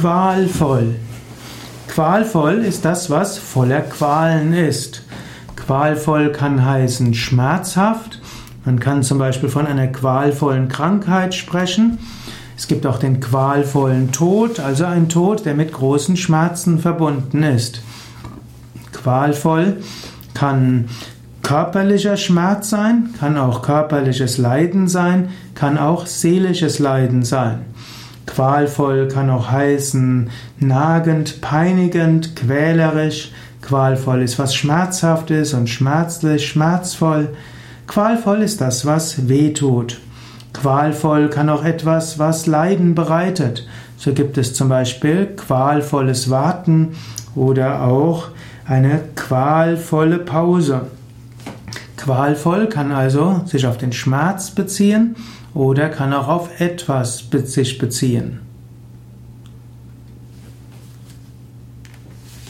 Qualvoll. Qualvoll ist das, was voller Qualen ist. Qualvoll kann heißen schmerzhaft. Man kann zum Beispiel von einer qualvollen Krankheit sprechen. Es gibt auch den qualvollen Tod, also ein Tod, der mit großen Schmerzen verbunden ist. Qualvoll kann körperlicher Schmerz sein, kann auch körperliches Leiden sein, kann auch seelisches Leiden sein. Qualvoll kann auch heißen nagend, peinigend, quälerisch. Qualvoll ist was Schmerzhaftes und schmerzlich, schmerzvoll. Qualvoll ist das, was weh tut. Qualvoll kann auch etwas, was Leiden bereitet. So gibt es zum Beispiel qualvolles Warten oder auch eine qualvolle Pause. Qualvoll kann also sich auf den Schmerz beziehen oder kann auch auf etwas sich beziehen.